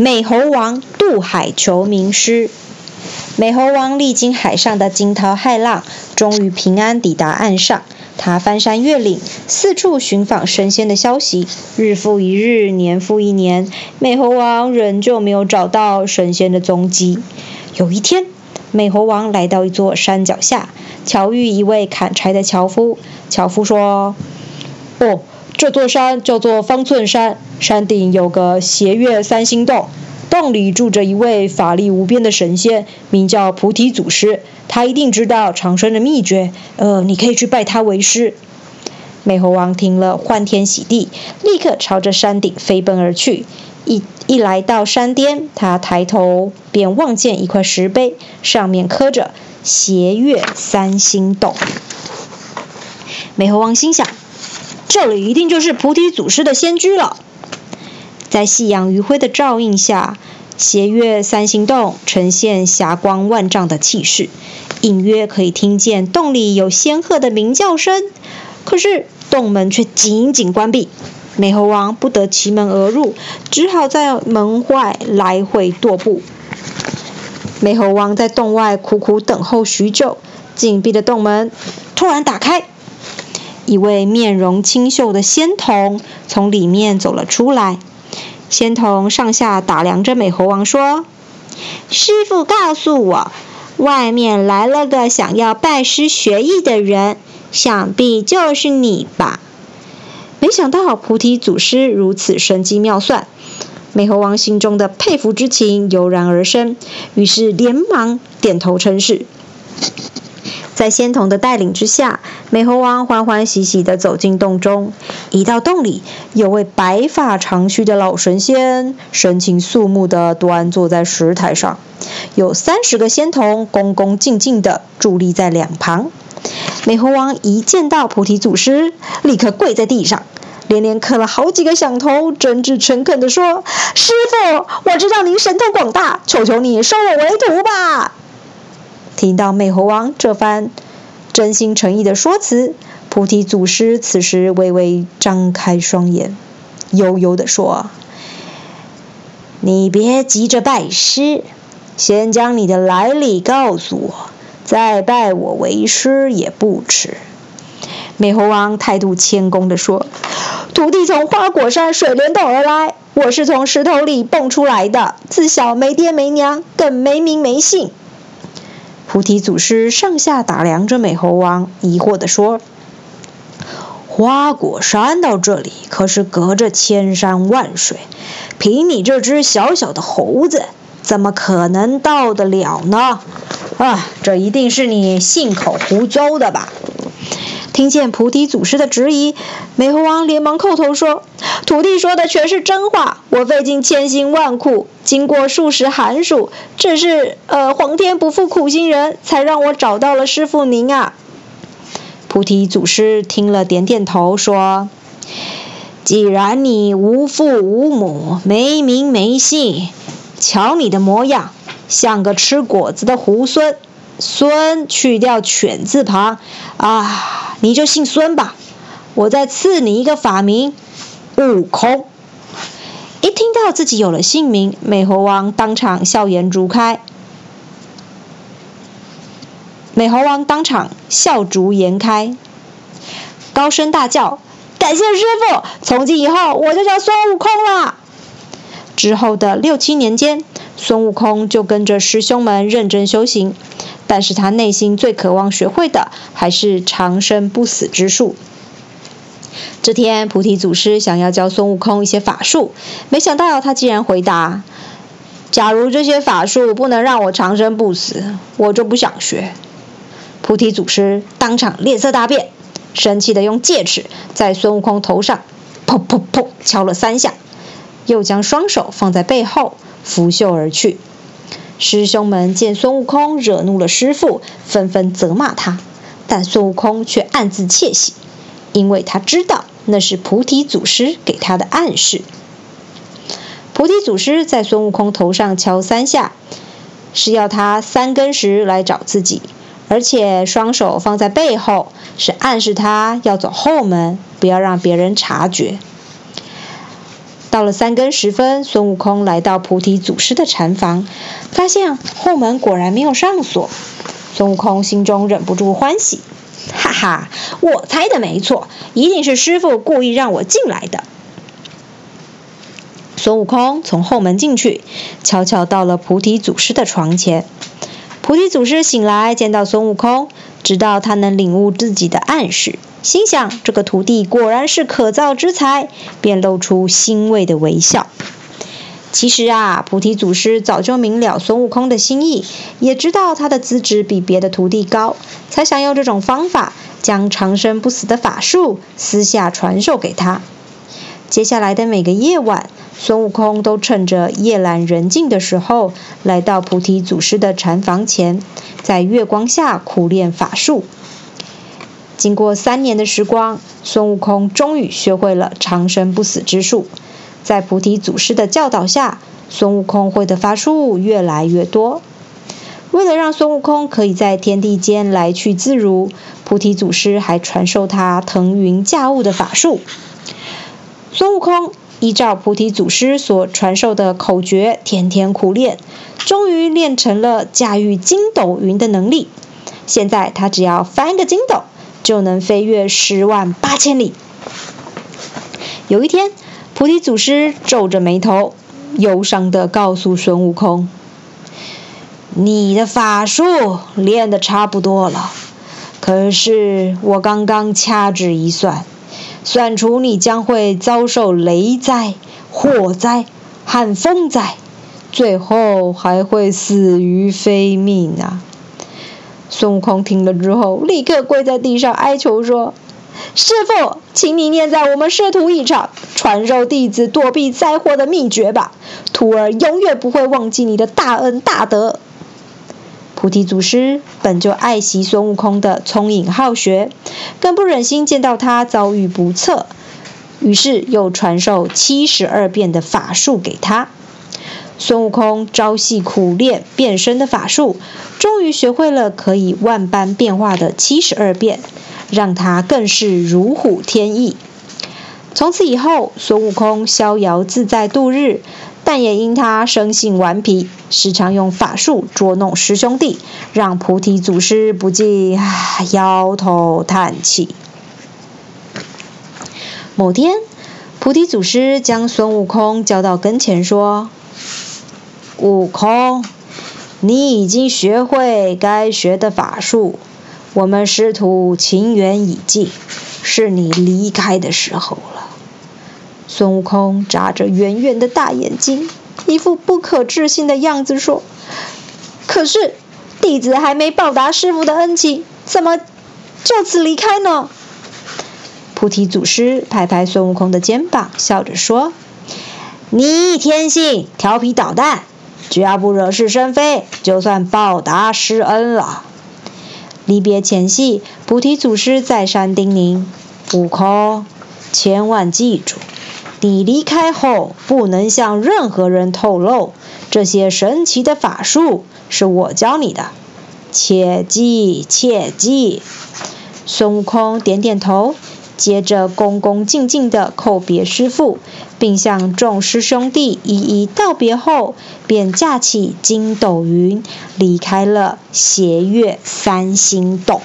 美猴王渡海求名师。美猴王历经海上的惊涛骇浪，终于平安抵达岸上。他翻山越岭，四处寻访神仙的消息。日复一日，年复一年，美猴王仍旧没有找到神仙的踪迹。有一天，美猴王来到一座山脚下，巧遇一位砍柴的樵夫。樵夫说：“哦，这座山叫做方寸山，山顶有个斜月三星洞。”洞里住着一位法力无边的神仙，名叫菩提祖师。他一定知道长生的秘诀。呃，你可以去拜他为师。美猴王听了，欢天喜地，立刻朝着山顶飞奔而去。一一来到山巅，他抬头便望见一块石碑，上面刻着“斜月三星洞”。美猴王心想：这里一定就是菩提祖师的仙居了。在夕阳余晖的照映下，斜月三星洞呈现霞光万丈的气势，隐约可以听见洞里有仙鹤的鸣叫声。可是洞门却紧紧关闭，美猴王不得其门而入，只好在门外来回踱步。美猴王在洞外苦苦等候许久，紧闭的洞门突然打开，一位面容清秀的仙童从里面走了出来。仙童上下打量着美猴王，说：“师傅告诉我，外面来了个想要拜师学艺的人，想必就是你吧？”没想到菩提祖师如此神机妙算，美猴王心中的佩服之情油然而生，于是连忙点头称是。在仙童的带领之下，美猴王欢欢喜喜地走进洞中。一到洞里，有位白发长须的老神仙，神情肃穆地端坐在石台上，有三十个仙童恭恭敬敬地伫立在两旁。美猴王一见到菩提祖师，立刻跪在地上，连连磕了好几个响头，真挚诚恳地说：“师傅，我知道您神通广大，求求你收我为徒吧。”听到美猴王这番真心诚意的说辞，菩提祖师此时微微张开双眼，悠悠地说：“你别急着拜师，先将你的来历告诉我，再拜我为师也不迟。”美猴王态度谦恭地说：“徒弟从花果山水帘洞而来，我是从石头里蹦出来的，自小没爹没娘，更没名没姓。”菩提祖师上下打量着美猴王，疑惑地说：“花果山到这里可是隔着千山万水，凭你这只小小的猴子，怎么可能到得了呢？啊，这一定是你信口胡诌的吧？”听见菩提祖师的质疑，美猴王连忙叩头说：“徒弟说的全是真话，我费尽千辛万苦，经过数十寒暑，只是呃皇天不负苦心人，才让我找到了师傅您啊。”菩提祖师听了，点点头说：“既然你无父无母，没名没姓，瞧你的模样，像个吃果子的猢狲。孙去掉犬字旁，啊。”你就姓孙吧，我再赐你一个法名，悟空。一听到自己有了姓名，美猴王当场笑颜逐开。美猴王当场笑逐颜开，高声大叫：“感谢师傅！从今以后我就叫孙悟空了。”之后的六七年间，孙悟空就跟着师兄们认真修行。但是他内心最渴望学会的还是长生不死之术。这天，菩提祖师想要教孙悟空一些法术，没想到他竟然回答：“假如这些法术不能让我长生不死，我就不想学。”菩提祖师当场脸色大变，生气的用戒尺在孙悟空头上砰砰砰敲了三下，又将双手放在背后拂袖而去。师兄们见孙悟空惹怒了师傅，纷纷责骂他，但孙悟空却暗自窃喜，因为他知道那是菩提祖师给他的暗示。菩提祖师在孙悟空头上敲三下，是要他三更时来找自己，而且双手放在背后，是暗示他要走后门，不要让别人察觉。到了三更时分，孙悟空来到菩提祖师的禅房，发现后门果然没有上锁。孙悟空心中忍不住欢喜，哈哈，我猜的没错，一定是师傅故意让我进来的。孙悟空从后门进去，悄悄到了菩提祖师的床前。菩提祖师醒来，见到孙悟空，直到他能领悟自己的暗示，心想这个徒弟果然是可造之才，便露出欣慰的微笑。其实啊，菩提祖师早就明了孙悟空的心意，也知道他的资质比别的徒弟高，才想用这种方法将长生不死的法术私下传授给他。接下来的每个夜晚，孙悟空都趁着夜阑人静的时候，来到菩提祖师的禅房前，在月光下苦练法术。经过三年的时光，孙悟空终于学会了长生不死之术。在菩提祖师的教导下，孙悟空会的法术越来越多。为了让孙悟空可以在天地间来去自如，菩提祖师还传授他腾云驾雾的法术。孙悟空。依照菩提祖师所传授的口诀，天天苦练，终于练成了驾驭筋斗云的能力。现在他只要翻个筋斗，就能飞越十万八千里。有一天，菩提祖师皱着眉头，忧伤地告诉孙悟空：“你的法术练得差不多了，可是我刚刚掐指一算。”算出你将会遭受雷灾、火灾和风灾，最后还会死于非命啊！孙悟空听了之后，立刻跪在地上哀求说：“师傅，请你念在我们师徒一场，传授弟子躲避灾祸的秘诀吧！徒儿永远不会忘记你的大恩大德。”菩提祖师本就爱惜孙悟空的聪颖好学，更不忍心见到他遭遇不测，于是又传授七十二变的法术给他。孙悟空朝夕苦练变身的法术，终于学会了可以万般变化的七十二变，让他更是如虎添翼。从此以后，孙悟空逍遥自在度日。但也因他生性顽皮，时常用法术捉弄师兄弟，让菩提祖师不禁摇头叹气。某天，菩提祖师将孙悟空叫到跟前，说：“悟空，你已经学会该学的法术，我们师徒情缘已尽，是你离开的时候了。”孙悟空眨着圆圆的大眼睛，一副不可置信的样子说：“可是弟子还没报答师傅的恩情，怎么就此离开呢？”菩提祖师拍拍孙悟空的肩膀，笑着说：“你天性调皮捣蛋，只要不惹是生非，就算报答师恩了。”离别前夕，菩提祖师再三叮咛：“悟空，千万记住。”你离开后，不能向任何人透露这些神奇的法术是我教你的，切记切记。孙悟空点点头，接着恭恭敬敬地叩别师父，并向众师兄弟一一道别后，便驾起筋斗云，离开了斜月三星洞。